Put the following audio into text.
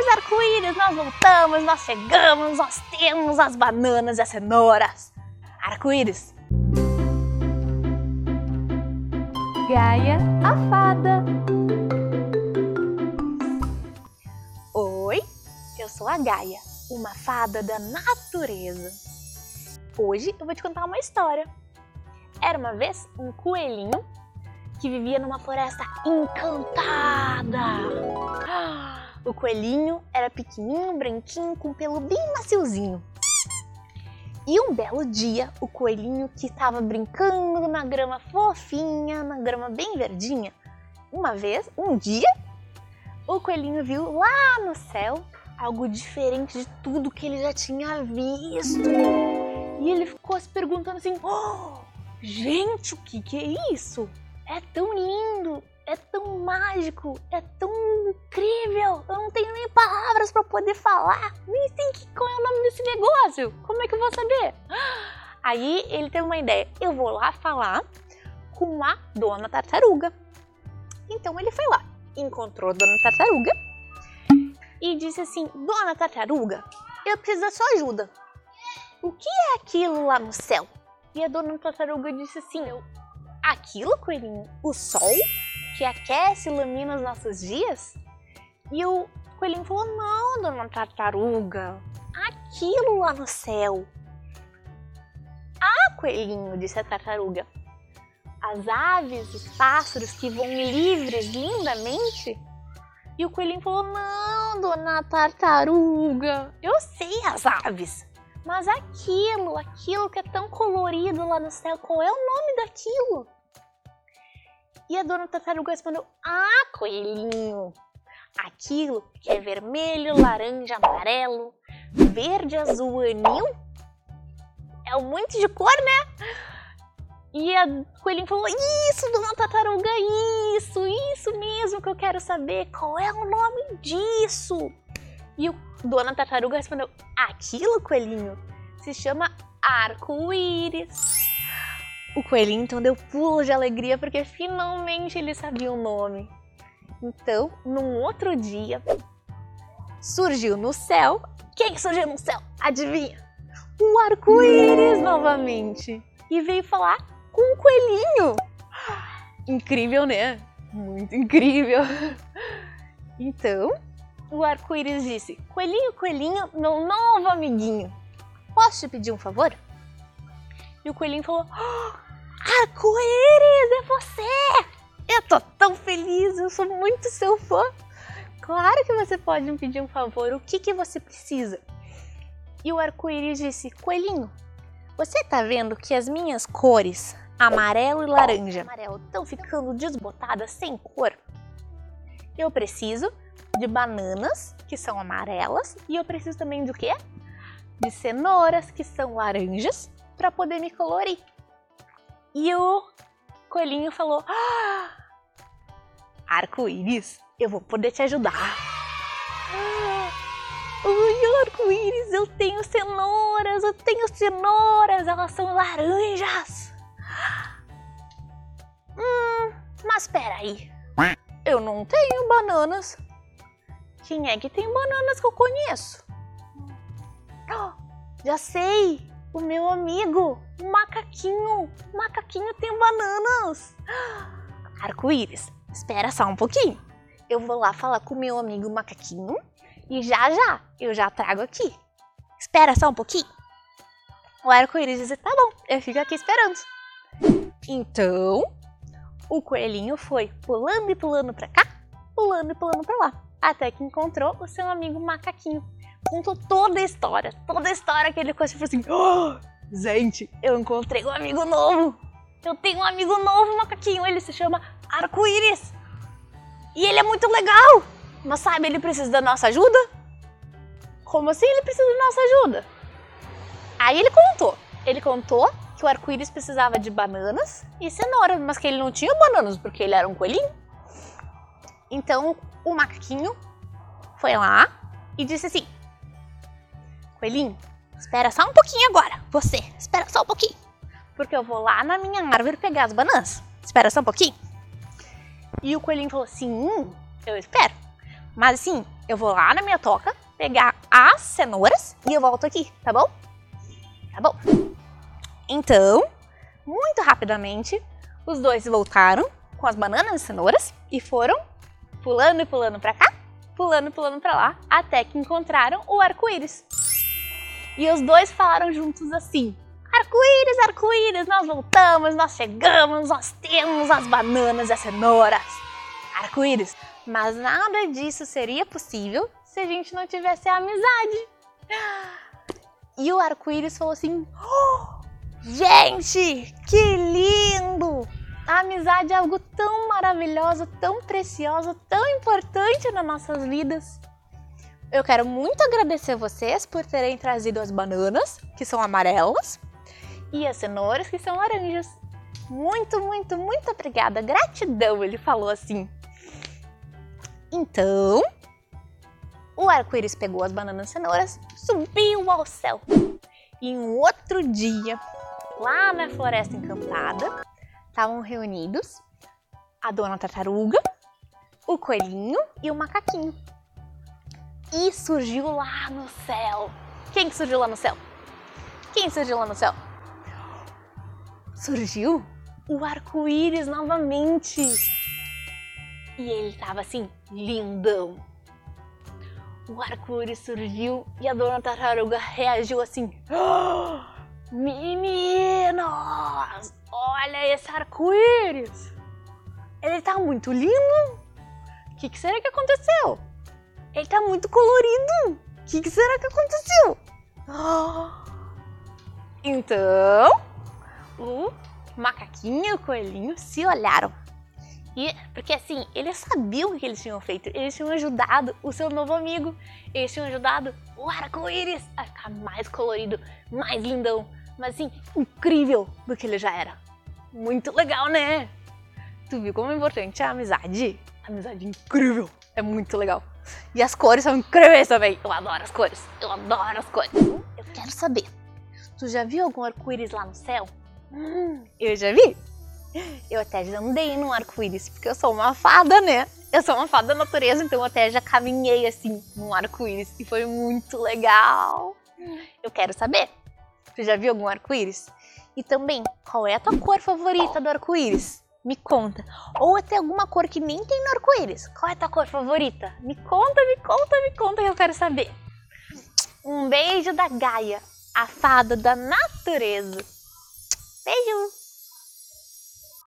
arco-íris, arco-íris, nós voltamos, nós chegamos, nós temos as bananas e as cenouras. Arco-íris. Gaia, a fada. Oi, eu sou a Gaia, uma fada da natureza. Hoje eu vou te contar uma história. Era uma vez um coelhinho que vivia numa floresta encantada. O coelhinho era pequenininho, branquinho, com pelo bem maciozinho. E um belo dia, o coelhinho que estava brincando na grama fofinha, na grama bem verdinha, uma vez, um dia, o coelhinho viu lá no céu algo diferente de tudo que ele já tinha visto. E ele ficou se perguntando assim: oh, gente, o que, que é isso? É tão lindo, é tão mágico, é tão incrível. Não tenho nem palavras para poder falar. Nem sei qual é o nome desse negócio. Como é que eu vou saber? Aí ele teve uma ideia. Eu vou lá falar com a dona tartaruga. Então ele foi lá, encontrou a dona tartaruga e disse assim: Dona tartaruga, eu preciso da sua ajuda. O que é aquilo lá no céu? E a dona tartaruga disse assim: Aquilo, coelhinho, o sol que aquece e ilumina os nossos dias? E o coelhinho falou: Não, dona tartaruga, aquilo lá no céu. Ah, coelhinho, disse a tartaruga. As aves, os pássaros que voam livres lindamente? E o coelhinho falou: Não, dona tartaruga, eu sei as aves. Mas aquilo, aquilo que é tão colorido lá no céu, qual é o nome daquilo? E a dona tartaruga respondeu: Ah, coelhinho, aquilo que é vermelho, laranja, amarelo, verde, azul, anil. É um monte de cor, né? E a coelhinho falou: Isso, dona tartaruga, isso, isso mesmo que eu quero saber. Qual é o nome disso? E o dona tartaruga respondeu: Aquilo, coelhinho, se chama arco-íris. O coelhinho então deu pulo de alegria porque finalmente ele sabia o nome. Então, num outro dia, surgiu no céu. Quem surgiu no céu? Adivinha? O arco-íris novamente. E veio falar com o coelhinho. Incrível, né? Muito incrível. Então, o arco-íris disse: Coelhinho, coelhinho, meu novo amiguinho, posso te pedir um favor? E o coelhinho falou: oh, Arco-íris, é você! Eu tô tão feliz, eu sou muito seu fã. Claro que você pode me pedir um favor, o que, que você precisa? E o arco-íris disse: Coelhinho, você tá vendo que as minhas cores, amarelo e laranja, estão ficando desbotadas sem cor? Eu preciso de bananas, que são amarelas, e eu preciso também de quê? De cenouras, que são laranjas, para poder me colorir. E o coelhinho falou: ah, Arco-íris, eu vou poder te ajudar. Ah, Oi, arco-íris, eu tenho cenouras, eu tenho cenouras, elas são laranjas. Hum, mas peraí, eu não tenho bananas. Quem é que tem bananas que eu conheço? Oh, já sei! O meu amigo, o macaquinho. O macaquinho tem bananas. Arco-íris, espera só um pouquinho. Eu vou lá falar com meu amigo macaquinho e já já eu já trago aqui. Espera só um pouquinho. O arco-íris disse: tá bom, eu fico aqui esperando. Então, o coelhinho foi pulando e pulando pra cá, pulando e pulando pra lá, até que encontrou o seu amigo macaquinho. Contou toda a história, toda a história que ele ficou tipo assim: oh, gente, eu encontrei um amigo novo. Eu tenho um amigo novo, macaquinho. Ele se chama Arco-Íris. E ele é muito legal. Mas sabe, ele precisa da nossa ajuda? Como assim ele precisa da nossa ajuda? Aí ele contou. Ele contou que o arco-íris precisava de bananas e cenouras, mas que ele não tinha bananas porque ele era um coelhinho. Então o macaquinho foi lá e disse assim: Coelhinho, espera só um pouquinho agora. Você, espera só um pouquinho. Porque eu vou lá na minha árvore pegar as bananas. Espera só um pouquinho. E o coelhinho falou: Sim, eu espero. Mas assim, Eu vou lá na minha toca pegar as cenouras e eu volto aqui, tá bom? Tá bom. Então, muito rapidamente, os dois voltaram com as bananas e cenouras e foram pulando e pulando pra cá, pulando e pulando pra lá, até que encontraram o arco-íris. E os dois falaram juntos assim: Arco-íris, arco-íris, nós voltamos, nós chegamos, nós temos as bananas e as cenouras. Arco-íris. Mas nada disso seria possível se a gente não tivesse a amizade. E o arco-íris falou assim: oh, Gente, que lindo! A amizade é algo tão maravilhoso, tão precioso, tão importante nas nossas vidas. Eu quero muito agradecer vocês por terem trazido as bananas, que são amarelas, e as cenouras, que são laranjas. Muito, muito, muito obrigada. Gratidão, ele falou assim. Então, o arco-íris pegou as bananas e cenouras, subiu ao céu. E um outro dia, lá na floresta encantada, estavam reunidos a dona tartaruga, o coelhinho e o macaquinho. E surgiu lá no céu. Quem que surgiu lá no céu? Quem surgiu lá no céu? Surgiu o arco-íris novamente. E ele tava assim, lindão. O arco-íris surgiu e a dona tartaruga reagiu assim. "Ah, Meninos, olha esse arco-íris. Ele tá muito lindo. O que, que será que aconteceu? Ele tá muito colorido. O que, que será que aconteceu? Ah. Então, o macaquinho e o coelhinho se olharam. E, porque assim, eles sabiam o que eles tinham feito. Eles tinham ajudado o seu novo amigo. Eles tinham ajudado o arco-íris a ficar mais colorido, mais lindão. Mas assim, incrível do que ele já era. Muito legal, né? Tu viu como é importante a amizade? Amizade incrível. É muito legal. E as cores são incríveis também. Eu adoro as cores. Eu adoro as cores. Eu quero saber. Tu já viu algum arco-íris lá no céu? Eu já vi. Eu até já andei num arco-íris, porque eu sou uma fada, né? Eu sou uma fada da natureza, então eu até já caminhei assim num arco-íris e foi muito legal. Eu quero saber. Tu já viu algum arco-íris? E também, qual é a tua cor favorita do arco-íris? Me conta. Ou até alguma cor que nem tem no arco-íris. Qual é a tua cor favorita? Me conta, me conta, me conta que eu quero saber. Um beijo da Gaia, a fada da natureza. Beijo!